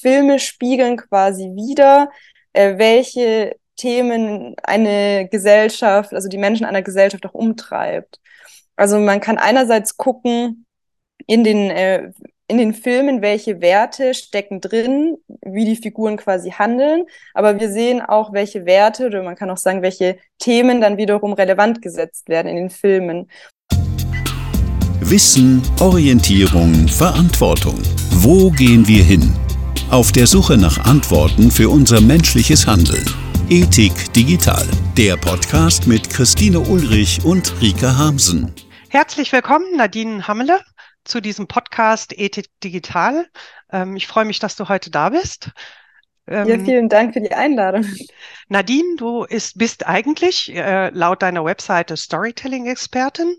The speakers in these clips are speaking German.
Filme spiegeln quasi wieder, äh, welche Themen eine Gesellschaft, also die Menschen einer Gesellschaft auch umtreibt. Also man kann einerseits gucken in den, äh, in den Filmen, welche Werte stecken drin, wie die Figuren quasi handeln, aber wir sehen auch, welche Werte oder man kann auch sagen, welche Themen dann wiederum relevant gesetzt werden in den Filmen. Wissen, Orientierung, Verantwortung. Wo gehen wir hin? Auf der Suche nach Antworten für unser menschliches Handeln. Ethik Digital, der Podcast mit Christine Ulrich und Rika Hamsen. Herzlich willkommen, Nadine Hammele, zu diesem Podcast Ethik Digital. Ähm, ich freue mich, dass du heute da bist. Ähm, ja, vielen Dank für die Einladung. Nadine, du ist, bist eigentlich äh, laut deiner Webseite Storytelling-Expertin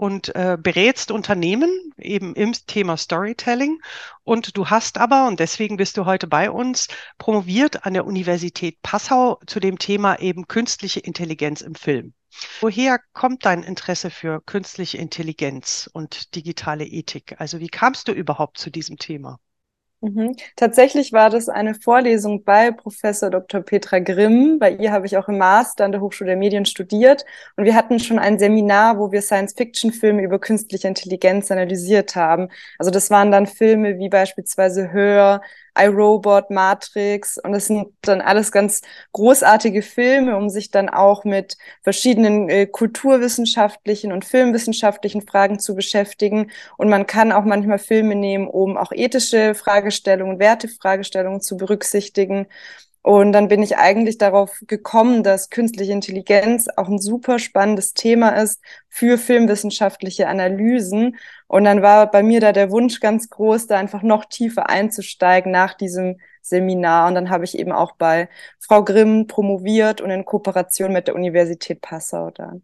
und äh, berätst Unternehmen eben im Thema Storytelling. Und du hast aber, und deswegen bist du heute bei uns, promoviert an der Universität Passau zu dem Thema eben künstliche Intelligenz im Film. Woher kommt dein Interesse für künstliche Intelligenz und digitale Ethik? Also wie kamst du überhaupt zu diesem Thema? Mhm. Tatsächlich war das eine Vorlesung bei Professor Dr. Petra Grimm. Bei ihr habe ich auch im Master an der Hochschule der Medien studiert. Und wir hatten schon ein Seminar, wo wir Science-Fiction-Filme über künstliche Intelligenz analysiert haben. Also das waren dann Filme wie beispielsweise Hör, iRobot, Matrix und das sind dann alles ganz großartige Filme, um sich dann auch mit verschiedenen äh, kulturwissenschaftlichen und filmwissenschaftlichen Fragen zu beschäftigen. Und man kann auch manchmal Filme nehmen, um auch ethische Fragestellungen, Wertefragestellungen zu berücksichtigen. Und dann bin ich eigentlich darauf gekommen, dass künstliche Intelligenz auch ein super spannendes Thema ist für filmwissenschaftliche Analysen. Und dann war bei mir da der Wunsch ganz groß, da einfach noch tiefer einzusteigen nach diesem Seminar. Und dann habe ich eben auch bei Frau Grimm promoviert und in Kooperation mit der Universität Passau dann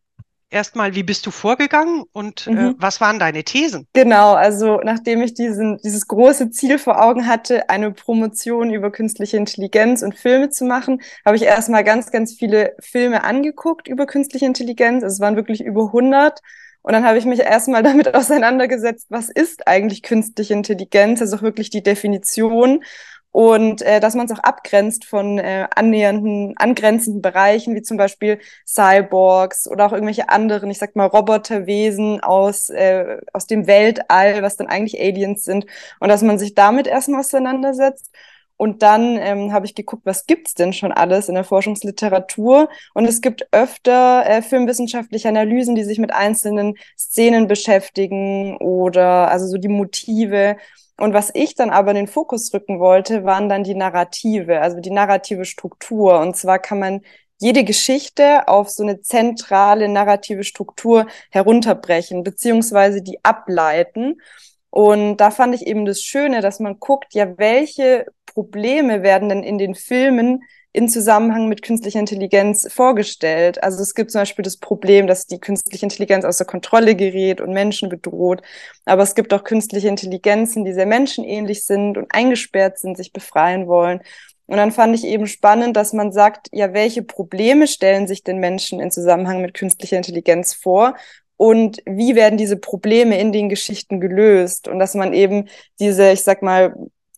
erstmal, wie bist du vorgegangen und äh, mhm. äh, was waren deine Thesen? Genau, also nachdem ich diesen, dieses große Ziel vor Augen hatte, eine Promotion über künstliche Intelligenz und Filme zu machen, habe ich erstmal ganz, ganz viele Filme angeguckt über künstliche Intelligenz. Es waren wirklich über 100. Und dann habe ich mich erstmal damit auseinandergesetzt, was ist eigentlich künstliche Intelligenz, also auch wirklich die Definition und äh, dass man es auch abgrenzt von äh, annähernden, angrenzenden Bereichen, wie zum Beispiel Cyborgs oder auch irgendwelche anderen, ich sag mal, Roboterwesen aus, äh, aus dem Weltall, was dann eigentlich Aliens sind. Und dass man sich damit erstmal auseinandersetzt. Und dann ähm, habe ich geguckt, was gibt's denn schon alles in der Forschungsliteratur? Und es gibt öfter äh, filmwissenschaftliche Analysen, die sich mit einzelnen Szenen beschäftigen oder also so die Motive und was ich dann aber in den Fokus rücken wollte, waren dann die Narrative, also die narrative Struktur. Und zwar kann man jede Geschichte auf so eine zentrale narrative Struktur herunterbrechen, beziehungsweise die ableiten. Und da fand ich eben das Schöne, dass man guckt, ja, welche Probleme werden denn in den Filmen in Zusammenhang mit künstlicher Intelligenz vorgestellt. Also es gibt zum Beispiel das Problem, dass die künstliche Intelligenz außer Kontrolle gerät und Menschen bedroht. Aber es gibt auch künstliche Intelligenzen, die sehr menschenähnlich sind und eingesperrt sind, sich befreien wollen. Und dann fand ich eben spannend, dass man sagt, ja, welche Probleme stellen sich den Menschen in Zusammenhang mit künstlicher Intelligenz vor? Und wie werden diese Probleme in den Geschichten gelöst? Und dass man eben diese, ich sag mal,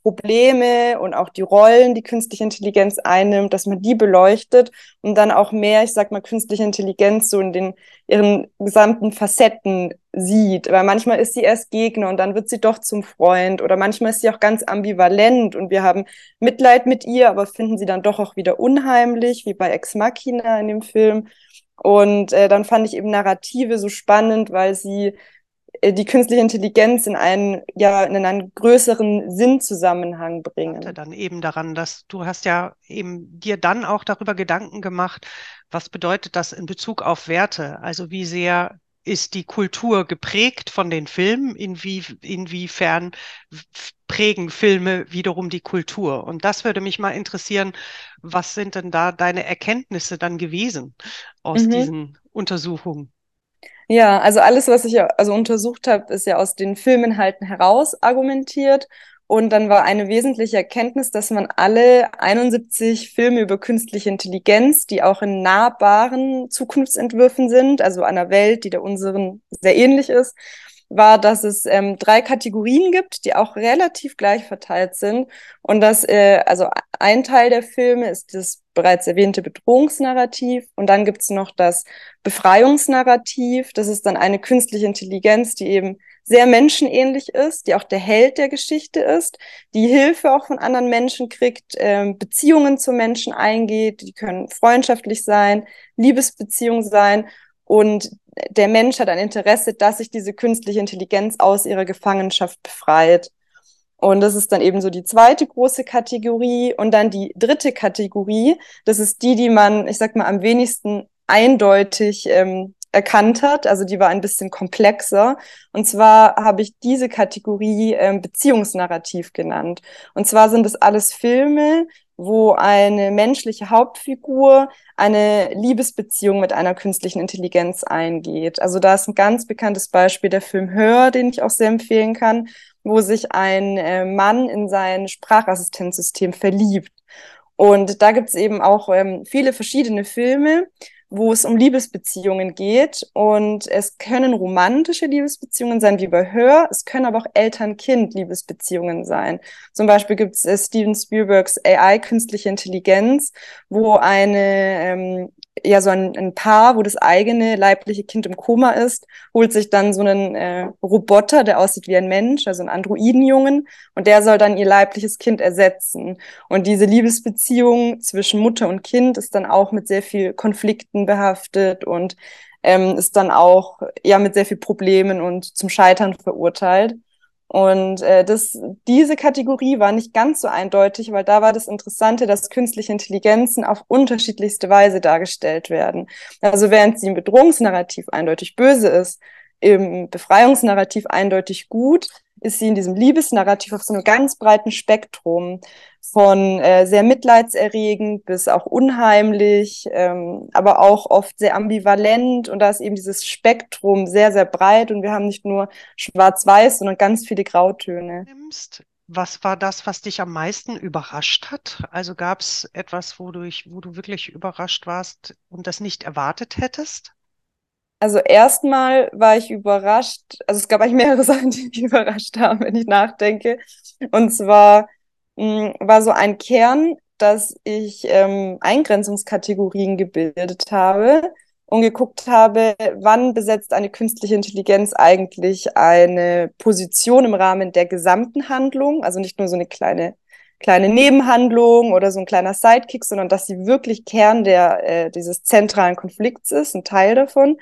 Probleme und auch die Rollen, die künstliche Intelligenz einnimmt, dass man die beleuchtet und dann auch mehr, ich sag mal, künstliche Intelligenz so in den ihren gesamten Facetten sieht. Weil manchmal ist sie erst Gegner und dann wird sie doch zum Freund oder manchmal ist sie auch ganz ambivalent und wir haben Mitleid mit ihr, aber finden sie dann doch auch wieder unheimlich, wie bei Ex Machina in dem Film. Und äh, dann fand ich eben Narrative so spannend, weil sie die künstliche Intelligenz in einen, ja, in einen größeren Sinnzusammenhang bringen. Dann eben daran, dass du hast ja eben dir dann auch darüber Gedanken gemacht, was bedeutet das in Bezug auf Werte? Also wie sehr ist die Kultur geprägt von den Filmen? Inwie, inwiefern prägen Filme wiederum die Kultur? Und das würde mich mal interessieren. Was sind denn da deine Erkenntnisse dann gewesen aus mhm. diesen Untersuchungen? Ja, also alles, was ich ja also untersucht habe, ist ja aus den Filminhalten heraus argumentiert. Und dann war eine wesentliche Erkenntnis, dass man alle 71 Filme über künstliche Intelligenz, die auch in nahbaren Zukunftsentwürfen sind, also einer Welt, die der unseren sehr ähnlich ist, war, dass es ähm, drei Kategorien gibt, die auch relativ gleich verteilt sind. Und das, äh, also ein Teil der Filme ist das bereits erwähnte Bedrohungsnarrativ. Und dann gibt's noch das Befreiungsnarrativ. Das ist dann eine künstliche Intelligenz, die eben sehr menschenähnlich ist, die auch der Held der Geschichte ist, die Hilfe auch von anderen Menschen kriegt, äh, Beziehungen zu Menschen eingeht, die können freundschaftlich sein, Liebesbeziehungen sein. Und der Mensch hat ein Interesse, dass sich diese künstliche Intelligenz aus ihrer Gefangenschaft befreit. Und das ist dann eben so die zweite große Kategorie. Und dann die dritte Kategorie, das ist die, die man, ich sag mal, am wenigsten eindeutig ähm, erkannt hat. Also die war ein bisschen komplexer. Und zwar habe ich diese Kategorie ähm, Beziehungsnarrativ genannt. Und zwar sind es alles Filme, wo eine menschliche Hauptfigur eine Liebesbeziehung mit einer künstlichen Intelligenz eingeht. Also da ist ein ganz bekanntes Beispiel der Film Hör, den ich auch sehr empfehlen kann, wo sich ein äh, Mann in sein Sprachassistenzsystem verliebt. Und da gibt es eben auch ähm, viele verschiedene Filme, wo es um Liebesbeziehungen geht. Und es können romantische Liebesbeziehungen sein, wie bei Hör. Es können aber auch Eltern-Kind-Liebesbeziehungen sein. Zum Beispiel gibt es äh, Steven Spielbergs AI, künstliche Intelligenz, wo eine ähm, ja so ein, ein Paar, wo das eigene leibliche Kind im Koma ist, holt sich dann so einen äh, Roboter, der aussieht wie ein Mensch, also ein Androidenjungen, und der soll dann ihr leibliches Kind ersetzen. Und diese Liebesbeziehung zwischen Mutter und Kind ist dann auch mit sehr viel Konflikten behaftet und ähm, ist dann auch ja mit sehr viel Problemen und zum Scheitern verurteilt. Und äh, das, diese Kategorie war nicht ganz so eindeutig, weil da war das Interessante, dass künstliche Intelligenzen auf unterschiedlichste Weise dargestellt werden. Also während sie im Bedrohungsnarrativ eindeutig böse ist, im Befreiungsnarrativ eindeutig gut, ist sie in diesem Liebesnarrativ auf so einem ganz breiten Spektrum von äh, sehr mitleidserregend bis auch unheimlich, ähm, aber auch oft sehr ambivalent. Und da ist eben dieses Spektrum sehr, sehr breit und wir haben nicht nur schwarz-weiß, sondern ganz viele Grautöne. Was war das, was dich am meisten überrascht hat? Also gab es etwas, wo du, wo du wirklich überrascht warst und das nicht erwartet hättest? Also erstmal war ich überrascht, also es gab eigentlich mehrere Sachen, die mich überrascht haben, wenn ich nachdenke. Und zwar mh, hm, war so ein Kern, dass ich ähm, Eingrenzungskategorien gebildet habe und geguckt habe, wann besetzt eine künstliche Intelligenz eigentlich eine Position im Rahmen der gesamten Handlung, also nicht nur so eine kleine kleine Nebenhandlung oder so ein kleiner Sidekick, sondern dass sie wirklich Kern der, äh, dieses zentralen Konflikts ist, ein Teil davon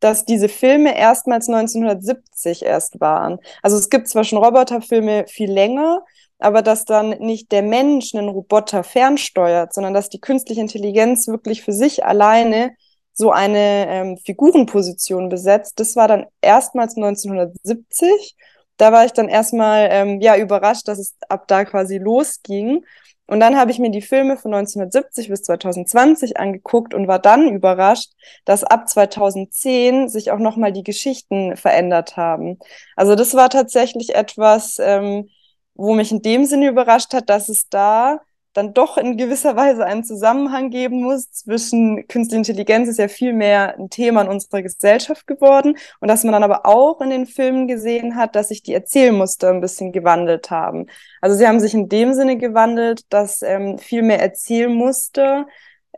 dass diese Filme erstmals 1970 erst waren. Also es gibt zwar schon Roboterfilme viel länger, aber dass dann nicht der Mensch einen Roboter fernsteuert, sondern dass die künstliche Intelligenz wirklich für sich alleine so eine ähm, Figurenposition besetzt. Das war dann erstmals 1970. Da war ich dann erstmal ähm, ja überrascht, dass es ab da quasi losging. Und dann habe ich mir die Filme von 1970 bis 2020 angeguckt und war dann überrascht, dass ab 2010 sich auch nochmal die Geschichten verändert haben. Also das war tatsächlich etwas, ähm, wo mich in dem Sinne überrascht hat, dass es da dann doch in gewisser Weise einen Zusammenhang geben muss zwischen Künstliche Intelligenz ist ja viel mehr ein Thema in unserer Gesellschaft geworden und dass man dann aber auch in den Filmen gesehen hat, dass sich die Erzählmuster ein bisschen gewandelt haben. Also sie haben sich in dem Sinne gewandelt, dass ähm, viel mehr Erzählmuster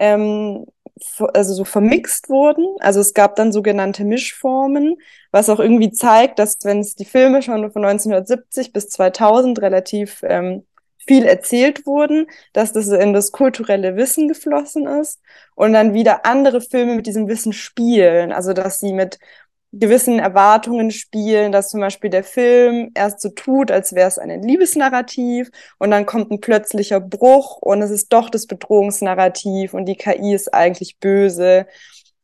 ähm, also so vermixt wurden. Also es gab dann sogenannte Mischformen, was auch irgendwie zeigt, dass wenn es die Filme schon von 1970 bis 2000 relativ ähm, viel erzählt wurden, dass das in das kulturelle Wissen geflossen ist und dann wieder andere Filme mit diesem Wissen spielen, also dass sie mit gewissen Erwartungen spielen, dass zum Beispiel der Film erst so tut, als wäre es ein Liebesnarrativ und dann kommt ein plötzlicher Bruch und es ist doch das Bedrohungsnarrativ und die KI ist eigentlich böse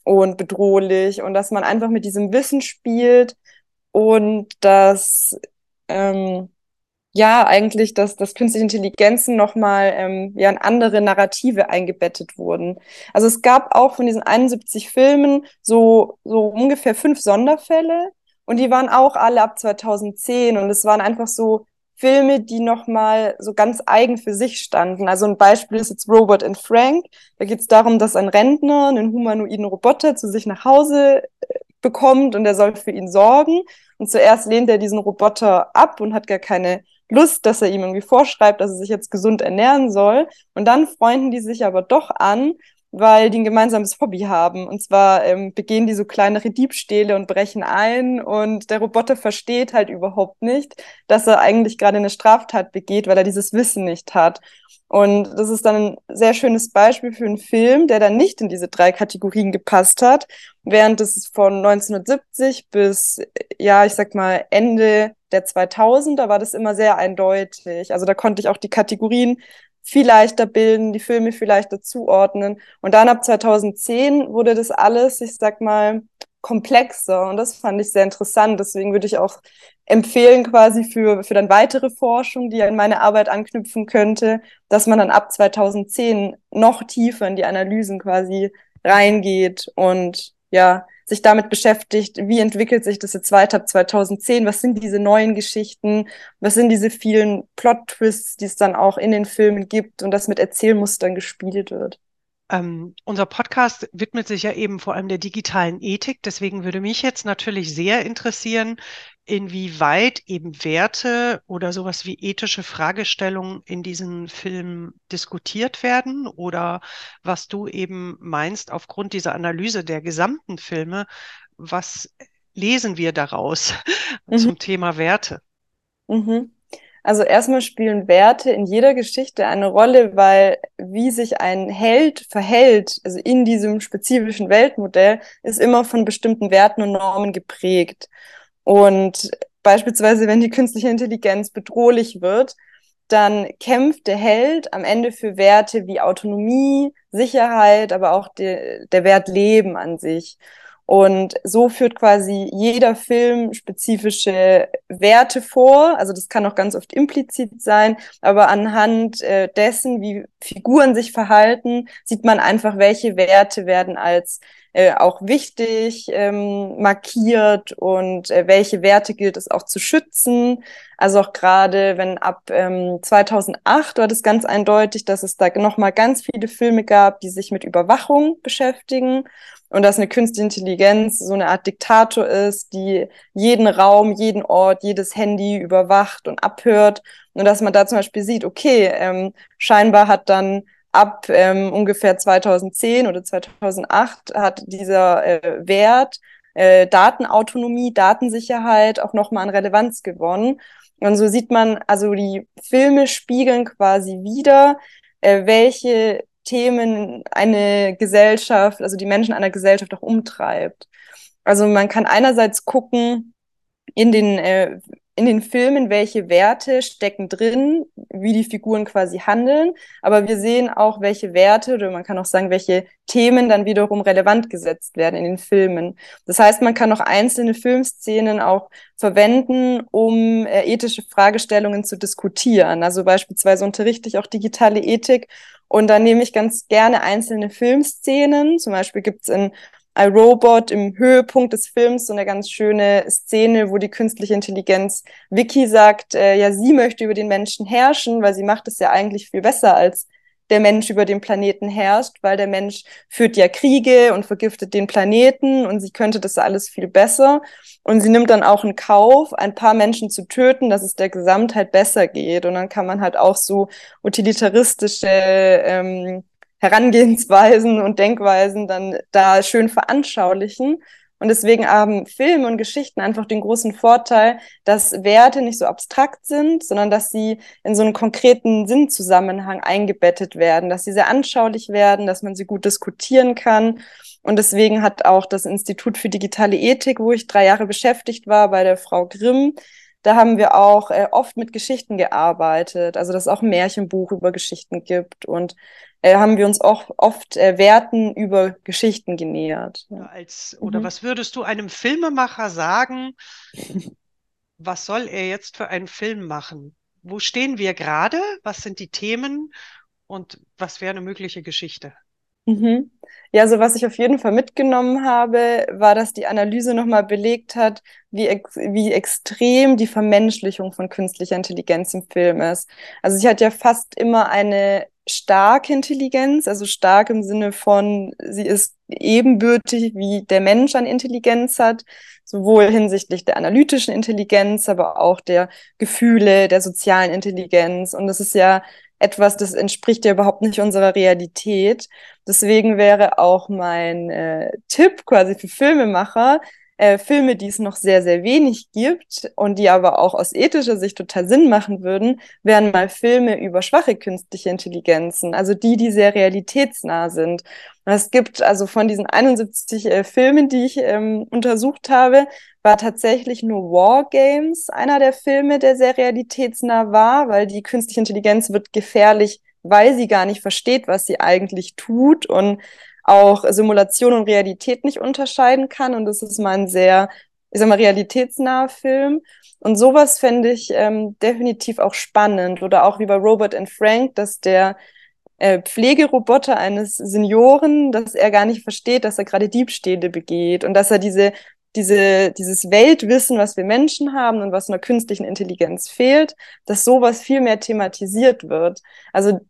und bedrohlich und dass man einfach mit diesem Wissen spielt und dass ähm, ja eigentlich, dass, dass künstliche Intelligenzen nochmal ähm, ja, in andere Narrative eingebettet wurden. Also es gab auch von diesen 71 Filmen so, so ungefähr fünf Sonderfälle und die waren auch alle ab 2010 und es waren einfach so Filme, die nochmal so ganz eigen für sich standen. Also ein Beispiel ist jetzt Robot and Frank. Da geht es darum, dass ein Rentner einen humanoiden Roboter zu sich nach Hause äh, bekommt und er soll für ihn sorgen. Und zuerst lehnt er diesen Roboter ab und hat gar keine Lust, dass er ihm irgendwie vorschreibt, dass er sich jetzt gesund ernähren soll. Und dann freunden die sich aber doch an weil die ein gemeinsames Hobby haben. Und zwar ähm, begehen die so kleinere Diebstähle und brechen ein und der Roboter versteht halt überhaupt nicht, dass er eigentlich gerade eine Straftat begeht, weil er dieses Wissen nicht hat. Und das ist dann ein sehr schönes Beispiel für einen Film, der dann nicht in diese drei Kategorien gepasst hat, während es von 1970 bis, ja, ich sag mal, Ende der 2000er war das immer sehr eindeutig. Also da konnte ich auch die Kategorien viel leichter bilden, die Filme viel leichter zuordnen. Und dann ab 2010 wurde das alles, ich sag mal, komplexer. Und das fand ich sehr interessant. Deswegen würde ich auch empfehlen, quasi für, für dann weitere Forschung, die an meine Arbeit anknüpfen könnte, dass man dann ab 2010 noch tiefer in die Analysen quasi reingeht und ja, sich damit beschäftigt, wie entwickelt sich das jetzt weiter ab 2010, was sind diese neuen Geschichten, was sind diese vielen Plot-Twists, die es dann auch in den Filmen gibt und das mit Erzählmustern gespielt wird. Ähm, unser Podcast widmet sich ja eben vor allem der digitalen Ethik. Deswegen würde mich jetzt natürlich sehr interessieren, inwieweit eben Werte oder sowas wie ethische Fragestellungen in diesen Filmen diskutiert werden oder was du eben meinst aufgrund dieser Analyse der gesamten Filme, was lesen wir daraus mhm. zum Thema Werte? Mhm. Also erstmal spielen Werte in jeder Geschichte eine Rolle, weil wie sich ein Held verhält, also in diesem spezifischen Weltmodell, ist immer von bestimmten Werten und Normen geprägt. Und beispielsweise, wenn die künstliche Intelligenz bedrohlich wird, dann kämpft der Held am Ende für Werte wie Autonomie, Sicherheit, aber auch de, der Wert Leben an sich. Und so führt quasi jeder Film spezifische Werte vor. Also das kann auch ganz oft implizit sein, aber anhand äh, dessen, wie Figuren sich verhalten, sieht man einfach, welche Werte werden als äh, auch wichtig ähm, markiert und äh, welche Werte gilt es auch zu schützen. Also auch gerade, wenn ab ähm, 2008 war das ganz eindeutig, dass es da nochmal ganz viele Filme gab, die sich mit Überwachung beschäftigen und dass eine künstliche Intelligenz so eine Art Diktator ist, die jeden Raum, jeden Ort, jedes Handy überwacht und abhört. Und dass man da zum Beispiel sieht, okay, ähm, scheinbar hat dann ab ähm, ungefähr 2010 oder 2008 hat dieser äh, Wert äh, Datenautonomie, Datensicherheit auch nochmal an Relevanz gewonnen. Und so sieht man, also die Filme spiegeln quasi wieder, äh, welche Themen eine Gesellschaft, also die Menschen einer Gesellschaft auch umtreibt. Also man kann einerseits gucken in den, äh, in den Filmen, welche Werte stecken drin, wie die Figuren quasi handeln, aber wir sehen auch, welche Werte oder man kann auch sagen, welche Themen dann wiederum relevant gesetzt werden in den Filmen. Das heißt, man kann auch einzelne Filmszenen auch verwenden, um äh, ethische Fragestellungen zu diskutieren. Also beispielsweise unterrichte ich auch digitale Ethik und dann nehme ich ganz gerne einzelne Filmszenen. Zum Beispiel gibt es in iRobot im Höhepunkt des Films so eine ganz schöne Szene, wo die künstliche Intelligenz Vicky sagt, äh, ja, sie möchte über den Menschen herrschen, weil sie macht es ja eigentlich viel besser als der Mensch über den Planeten herrscht, weil der Mensch führt ja Kriege und vergiftet den Planeten und sie könnte das alles viel besser. Und sie nimmt dann auch in Kauf, ein paar Menschen zu töten, dass es der Gesamtheit besser geht. Und dann kann man halt auch so utilitaristische ähm, Herangehensweisen und Denkweisen dann da schön veranschaulichen. Und deswegen haben Filme und Geschichten einfach den großen Vorteil, dass Werte nicht so abstrakt sind, sondern dass sie in so einen konkreten Sinnzusammenhang eingebettet werden, dass sie sehr anschaulich werden, dass man sie gut diskutieren kann. Und deswegen hat auch das Institut für digitale Ethik, wo ich drei Jahre beschäftigt war, bei der Frau Grimm, da haben wir auch äh, oft mit Geschichten gearbeitet, also dass es auch ein Märchenbuch über Geschichten gibt und äh, haben wir uns auch oft äh, Werten über Geschichten genähert. Ja. Als, oder mhm. was würdest du einem Filmemacher sagen? was soll er jetzt für einen Film machen? Wo stehen wir gerade? Was sind die Themen? Und was wäre eine mögliche Geschichte? Mhm. Ja, also was ich auf jeden Fall mitgenommen habe, war, dass die Analyse nochmal belegt hat, wie, ex wie extrem die Vermenschlichung von künstlicher Intelligenz im Film ist. Also sie hat ja fast immer eine starke Intelligenz, also stark im Sinne von, sie ist ebenbürtig wie der Mensch an Intelligenz hat, sowohl hinsichtlich der analytischen Intelligenz, aber auch der Gefühle, der sozialen Intelligenz. Und das ist ja etwas, das entspricht ja überhaupt nicht unserer Realität. Deswegen wäre auch mein äh, Tipp quasi für Filmemacher, äh, Filme, die es noch sehr, sehr wenig gibt und die aber auch aus ethischer Sicht total Sinn machen würden, wären mal Filme über schwache künstliche Intelligenzen, also die, die sehr realitätsnah sind. Es gibt also von diesen 71 äh, Filmen, die ich ähm, untersucht habe, war tatsächlich nur War Games einer der Filme, der sehr realitätsnah war, weil die künstliche Intelligenz wird gefährlich, weil sie gar nicht versteht, was sie eigentlich tut und auch Simulation und Realität nicht unterscheiden kann. Und das ist mal ein sehr, ich sag mal, realitätsnaher Film. Und sowas fände ich ähm, definitiv auch spannend. Oder auch wie bei Robert and Frank, dass der äh, Pflegeroboter eines Senioren, dass er gar nicht versteht, dass er gerade Diebstähle begeht und dass er diese diese, dieses Weltwissen, was wir Menschen haben und was einer künstlichen Intelligenz fehlt, dass sowas viel mehr thematisiert wird. Also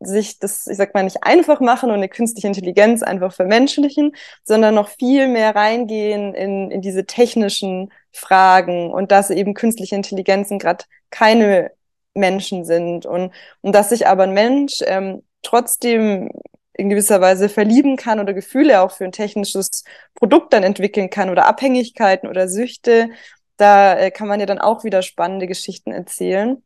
sich das, ich sag mal, nicht einfach machen und eine künstliche Intelligenz einfach vermenschlichen, sondern noch viel mehr reingehen in, in diese technischen Fragen und dass eben künstliche Intelligenzen gerade keine Menschen sind und, und dass sich aber ein Mensch ähm, trotzdem in gewisser Weise verlieben kann oder Gefühle auch für ein technisches Produkt dann entwickeln kann oder Abhängigkeiten oder Süchte. Da äh, kann man ja dann auch wieder spannende Geschichten erzählen.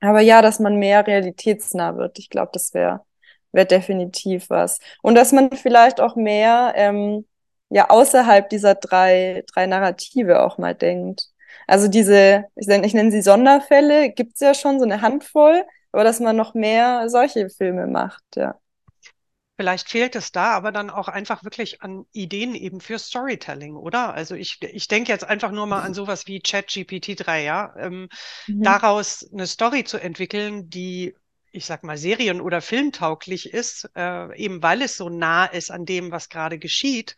Aber ja, dass man mehr realitätsnah wird, ich glaube, das wäre wär definitiv was. Und dass man vielleicht auch mehr ähm, ja außerhalb dieser drei, drei Narrative auch mal denkt. Also diese, ich, ich nenne sie Sonderfälle, gibt's ja schon so eine Handvoll, aber dass man noch mehr solche Filme macht, ja. Vielleicht fehlt es da aber dann auch einfach wirklich an Ideen eben für Storytelling, oder? Also ich, ich denke jetzt einfach nur mal an sowas wie ChatGPT 3, ja. Ähm, mhm. Daraus eine Story zu entwickeln, die, ich sag mal, serien- oder filmtauglich ist, äh, eben weil es so nah ist an dem, was gerade geschieht,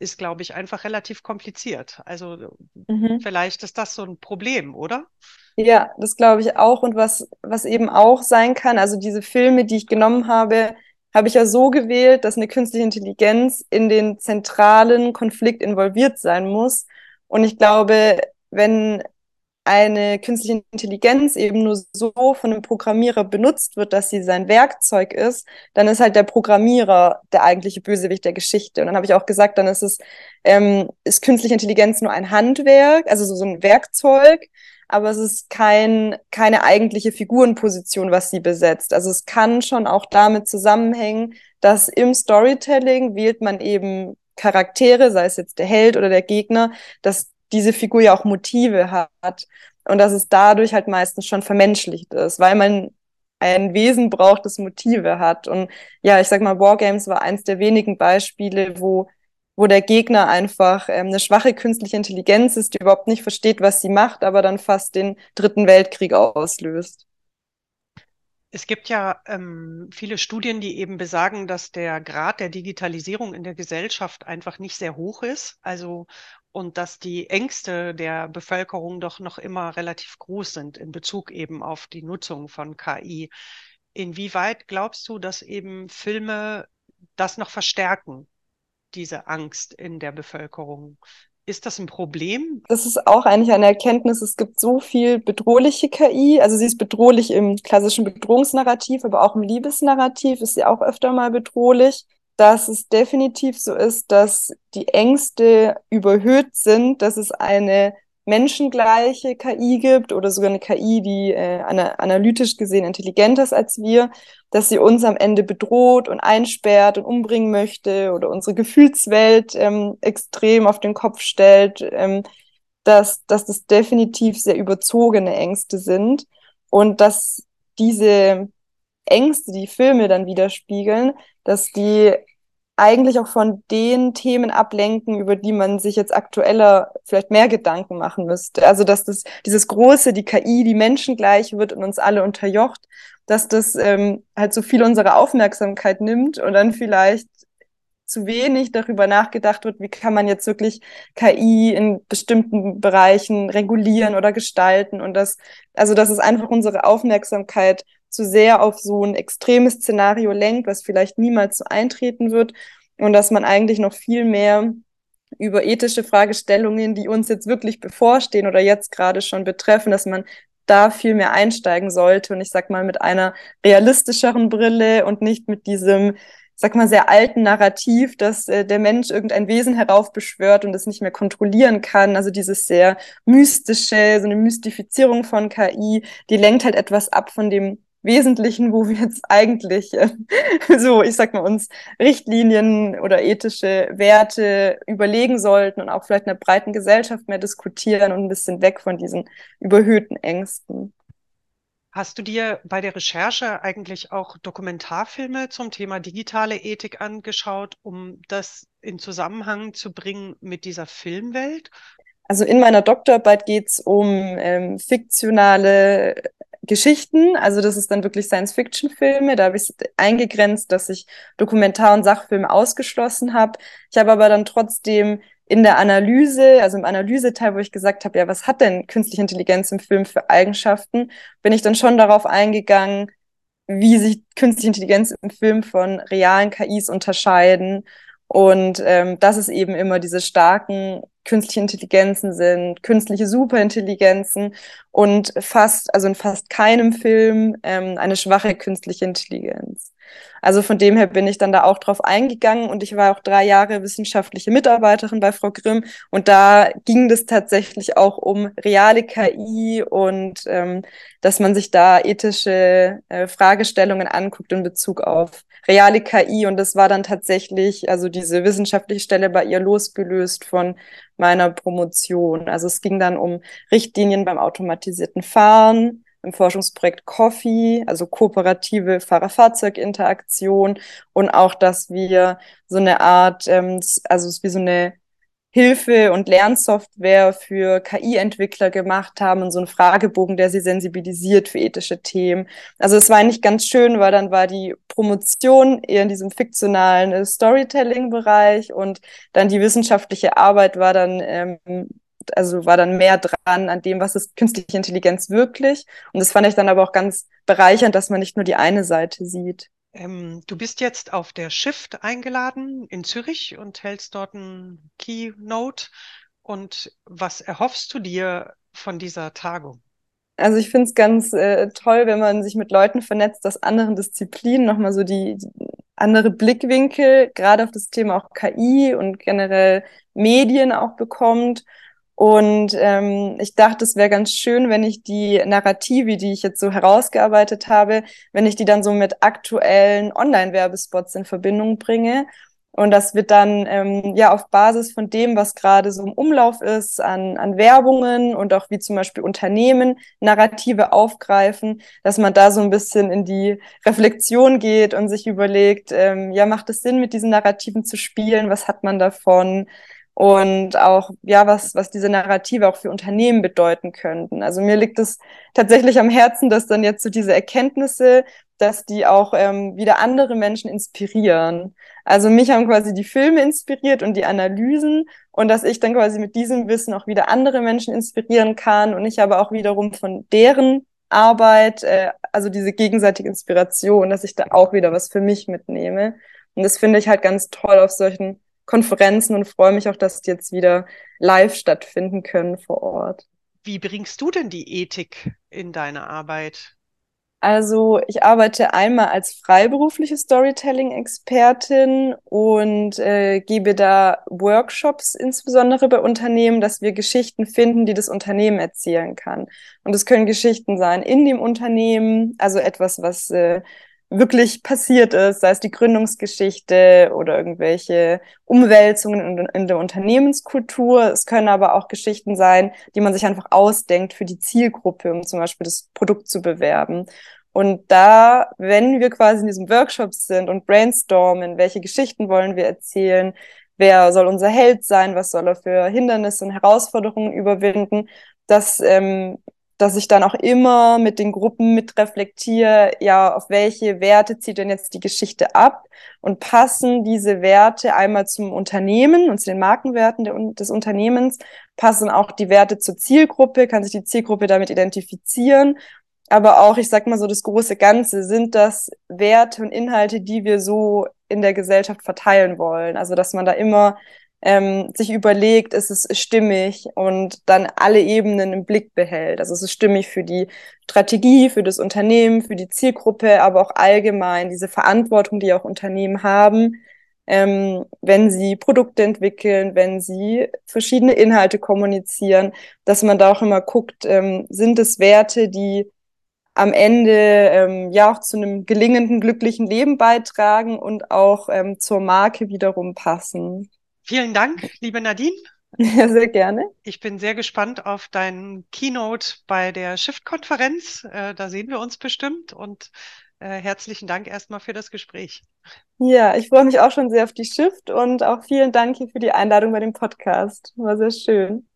ist, glaube ich, einfach relativ kompliziert. Also mhm. vielleicht ist das so ein Problem, oder? Ja, das glaube ich auch. Und was, was eben auch sein kann, also diese Filme, die ich genommen habe, habe ich ja so gewählt, dass eine künstliche Intelligenz in den zentralen Konflikt involviert sein muss. Und ich glaube, wenn eine künstliche Intelligenz eben nur so von einem Programmierer benutzt wird, dass sie sein Werkzeug ist, dann ist halt der Programmierer der eigentliche Bösewicht der Geschichte. Und dann habe ich auch gesagt, dann ist es, ähm, ist künstliche Intelligenz nur ein Handwerk, also so, so ein Werkzeug, aber es ist kein, keine eigentliche Figurenposition, was sie besetzt. Also es kann schon auch damit zusammenhängen, dass im Storytelling wählt man eben Charaktere, sei es jetzt der Held oder der Gegner, dass diese Figur ja auch Motive hat und dass es dadurch halt meistens schon vermenschlicht ist, weil man ein Wesen braucht, das Motive hat. Und ja, ich sag mal, Wargames war eins der wenigen Beispiele, wo wo der Gegner einfach ähm, eine schwache künstliche Intelligenz ist, die überhaupt nicht versteht, was sie macht, aber dann fast den Dritten Weltkrieg auslöst. Es gibt ja ähm, viele Studien, die eben besagen, dass der Grad der Digitalisierung in der Gesellschaft einfach nicht sehr hoch ist. Also und dass die Ängste der Bevölkerung doch noch immer relativ groß sind in Bezug eben auf die Nutzung von KI. Inwieweit glaubst du, dass eben Filme das noch verstärken? Diese Angst in der Bevölkerung. Ist das ein Problem? Das ist auch eigentlich eine Erkenntnis. Es gibt so viel bedrohliche KI. Also sie ist bedrohlich im klassischen Bedrohungsnarrativ, aber auch im Liebesnarrativ ist sie auch öfter mal bedrohlich, dass es definitiv so ist, dass die Ängste überhöht sind, dass es eine menschengleiche KI gibt oder sogar eine KI, die äh, analytisch gesehen intelligenter ist als wir, dass sie uns am Ende bedroht und einsperrt und umbringen möchte oder unsere Gefühlswelt ähm, extrem auf den Kopf stellt, ähm, dass, dass das definitiv sehr überzogene Ängste sind und dass diese Ängste, die Filme dann widerspiegeln, dass die eigentlich auch von den Themen ablenken, über die man sich jetzt aktueller vielleicht mehr Gedanken machen müsste. Also dass das dieses große, die KI, die Menschen gleich wird und uns alle unterjocht, dass das ähm, halt so viel unserer Aufmerksamkeit nimmt und dann vielleicht zu wenig darüber nachgedacht wird, wie kann man jetzt wirklich KI in bestimmten Bereichen regulieren oder gestalten und das, also dass es einfach unsere Aufmerksamkeit zu sehr auf so ein extremes Szenario lenkt, was vielleicht niemals so eintreten wird und dass man eigentlich noch viel mehr über ethische Fragestellungen, die uns jetzt wirklich bevorstehen oder jetzt gerade schon betreffen, dass man da viel mehr einsteigen sollte und ich sag mal mit einer realistischeren Brille und nicht mit diesem sag mal, sehr alten Narrativ, dass äh, der Mensch irgendein Wesen heraufbeschwört und es nicht mehr kontrollieren kann. Also dieses sehr mystische, so eine Mystifizierung von KI, die lenkt halt etwas ab von dem Wesentlichen, wo wir jetzt eigentlich äh, so, ich sag mal, uns Richtlinien oder ethische Werte überlegen sollten und auch vielleicht in der breiten Gesellschaft mehr diskutieren und ein bisschen weg von diesen überhöhten Ängsten. Hast du dir bei der Recherche eigentlich auch Dokumentarfilme zum Thema digitale Ethik angeschaut, um das in Zusammenhang zu bringen mit dieser Filmwelt? Also in meiner Doktorarbeit geht es um ähm, fiktionale Geschichten. Also das ist dann wirklich Science-Fiction-Filme. Da habe ich eingegrenzt, dass ich Dokumentar- und Sachfilme ausgeschlossen habe. Ich habe aber dann trotzdem in der Analyse, also im Analyseteil, wo ich gesagt habe, ja, was hat denn künstliche Intelligenz im Film für Eigenschaften, bin ich dann schon darauf eingegangen, wie sich künstliche Intelligenz im Film von realen KIs unterscheiden und ähm, dass es eben immer diese starken künstlichen Intelligenzen sind, künstliche Superintelligenzen und fast, also in fast keinem Film ähm, eine schwache künstliche Intelligenz. Also von dem her bin ich dann da auch drauf eingegangen und ich war auch drei Jahre wissenschaftliche Mitarbeiterin bei Frau Grimm und da ging es tatsächlich auch um reale KI und ähm, dass man sich da ethische äh, Fragestellungen anguckt in Bezug auf reale KI und das war dann tatsächlich, also diese wissenschaftliche Stelle bei ihr losgelöst von meiner Promotion. Also es ging dann um Richtlinien beim automatisierten Fahren, im Forschungsprojekt Coffee, also kooperative Fahrer-Fahrzeug-Interaktion und auch, dass wir so eine Art, ähm, also es ist wie so eine Hilfe- und Lernsoftware für KI-Entwickler gemacht haben und so einen Fragebogen, der sie sensibilisiert für ethische Themen. Also es war eigentlich ganz schön, weil dann war die Promotion eher in diesem fiktionalen äh, Storytelling-Bereich und dann die wissenschaftliche Arbeit war dann ähm, also war dann mehr dran an dem, was ist künstliche Intelligenz wirklich. Und das fand ich dann aber auch ganz bereichernd, dass man nicht nur die eine Seite sieht. Ähm, du bist jetzt auf der Shift eingeladen in Zürich und hältst dort ein Keynote. Und was erhoffst du dir von dieser Tagung? Also ich finde es ganz äh, toll, wenn man sich mit Leuten vernetzt aus anderen Disziplinen, nochmal so die, die andere Blickwinkel, gerade auf das Thema auch KI und generell Medien auch bekommt. Und ähm, ich dachte, es wäre ganz schön, wenn ich die Narrative, die ich jetzt so herausgearbeitet habe, wenn ich die dann so mit aktuellen Online-Werbespots in Verbindung bringe. Und das wird dann ähm, ja auf Basis von dem, was gerade so im Umlauf ist, an, an Werbungen und auch wie zum Beispiel Unternehmen Narrative aufgreifen, dass man da so ein bisschen in die Reflexion geht und sich überlegt, ähm, ja, macht es Sinn, mit diesen Narrativen zu spielen? Was hat man davon? Und auch, ja, was, was diese Narrative auch für Unternehmen bedeuten könnten. Also mir liegt es tatsächlich am Herzen, dass dann jetzt so diese Erkenntnisse, dass die auch ähm, wieder andere Menschen inspirieren. Also mich haben quasi die Filme inspiriert und die Analysen und dass ich dann quasi mit diesem Wissen auch wieder andere Menschen inspirieren kann und ich aber auch wiederum von deren Arbeit, äh, also diese gegenseitige Inspiration, dass ich da auch wieder was für mich mitnehme. Und das finde ich halt ganz toll auf solchen Konferenzen und freue mich auch, dass die jetzt wieder live stattfinden können vor Ort. Wie bringst du denn die Ethik in deine Arbeit? Also ich arbeite einmal als freiberufliche Storytelling-Expertin und äh, gebe da Workshops, insbesondere bei Unternehmen, dass wir Geschichten finden, die das Unternehmen erzählen kann. Und es können Geschichten sein in dem Unternehmen, also etwas, was äh, wirklich passiert ist, sei es die Gründungsgeschichte oder irgendwelche Umwälzungen in, in, der Unternehmenskultur. Es können aber auch Geschichten sein, die man sich einfach ausdenkt für die Zielgruppe, um zum Beispiel das Produkt zu bewerben. Und da, wenn wir quasi in diesem Workshop sind und brainstormen, welche Geschichten wollen wir erzählen, wer soll unser Held sein, was soll er für Hindernisse und Herausforderungen überwinden, dass ähm, dass ich dann auch immer mit den Gruppen mitreflektiere, ja, auf welche Werte zieht denn jetzt die Geschichte ab? Und passen diese Werte einmal zum Unternehmen und zu den Markenwerten des Unternehmens, passen auch die Werte zur Zielgruppe, kann sich die Zielgruppe damit identifizieren, aber auch, ich sag mal so, das große Ganze, sind das Werte und Inhalte, die wir so in der Gesellschaft verteilen wollen. Also dass man da immer ähm, sich überlegt, ist es stimmig und dann alle Ebenen im Blick behält. Also es ist stimmig für die Strategie, für das Unternehmen, für die Zielgruppe, aber auch allgemein diese Verantwortung, die auch Unternehmen haben, ähm, wenn sie Produkte entwickeln, wenn sie verschiedene Inhalte kommunizieren, dass man da auch immer guckt, ähm, sind es Werte, die am Ende ähm, ja auch zu einem gelingenden, glücklichen Leben beitragen und auch ähm, zur Marke wiederum passen. Vielen Dank, liebe Nadine. Ja, sehr gerne. Ich bin sehr gespannt auf deinen Keynote bei der Shift-Konferenz. Äh, da sehen wir uns bestimmt und äh, herzlichen Dank erstmal für das Gespräch. Ja, ich freue mich auch schon sehr auf die Shift und auch vielen Dank hier für die Einladung bei dem Podcast. War sehr schön.